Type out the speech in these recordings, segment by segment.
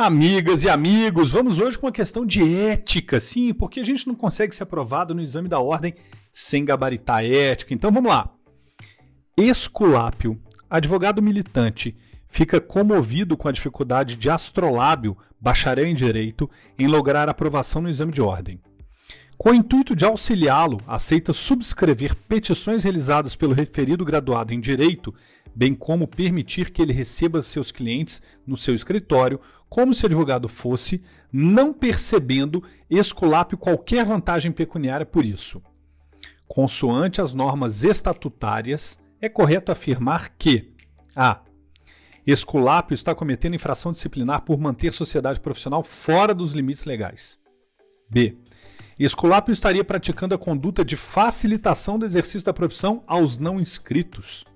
Amigas e amigos, vamos hoje com uma questão de ética, sim, porque a gente não consegue ser aprovado no exame da ordem sem gabaritar ética. Então vamos lá. Esculápio, advogado militante, fica comovido com a dificuldade de astrolábio, bacharel em direito, em lograr aprovação no exame de ordem. Com o intuito de auxiliá-lo, aceita subscrever petições realizadas pelo referido graduado em direito bem como permitir que ele receba seus clientes no seu escritório, como se advogado fosse, não percebendo esculápio qualquer vantagem pecuniária por isso. Consoante as normas estatutárias, é correto afirmar que a. Esculápio está cometendo infração disciplinar por manter sociedade profissional fora dos limites legais. B. Esculápio estaria praticando a conduta de facilitação do exercício da profissão aos não inscritos.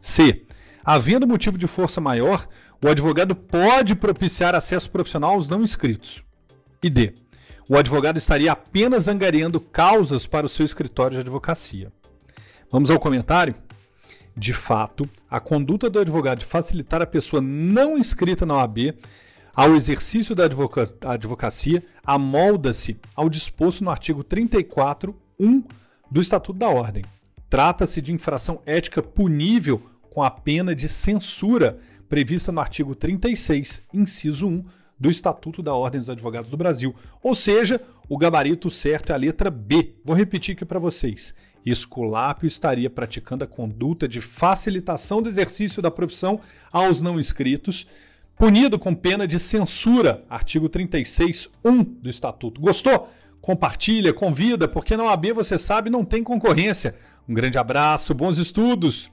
C. Havendo motivo de força maior, o advogado pode propiciar acesso profissional aos não inscritos. E D. O advogado estaria apenas angariando causas para o seu escritório de advocacia. Vamos ao comentário? De fato, a conduta do advogado de facilitar a pessoa não inscrita na OAB ao exercício da advoca advocacia amolda-se ao disposto no artigo 34.1 do Estatuto da Ordem. Trata-se de infração ética punível com a pena de censura prevista no artigo 36, inciso 1 do Estatuto da Ordem dos Advogados do Brasil. Ou seja, o gabarito certo é a letra B. Vou repetir aqui para vocês. Esculápio estaria praticando a conduta de facilitação do exercício da profissão aos não inscritos, punido com pena de censura, artigo 36, 1 do Estatuto. Gostou? compartilha, convida, porque na OAB você sabe não tem concorrência. Um grande abraço, bons estudos!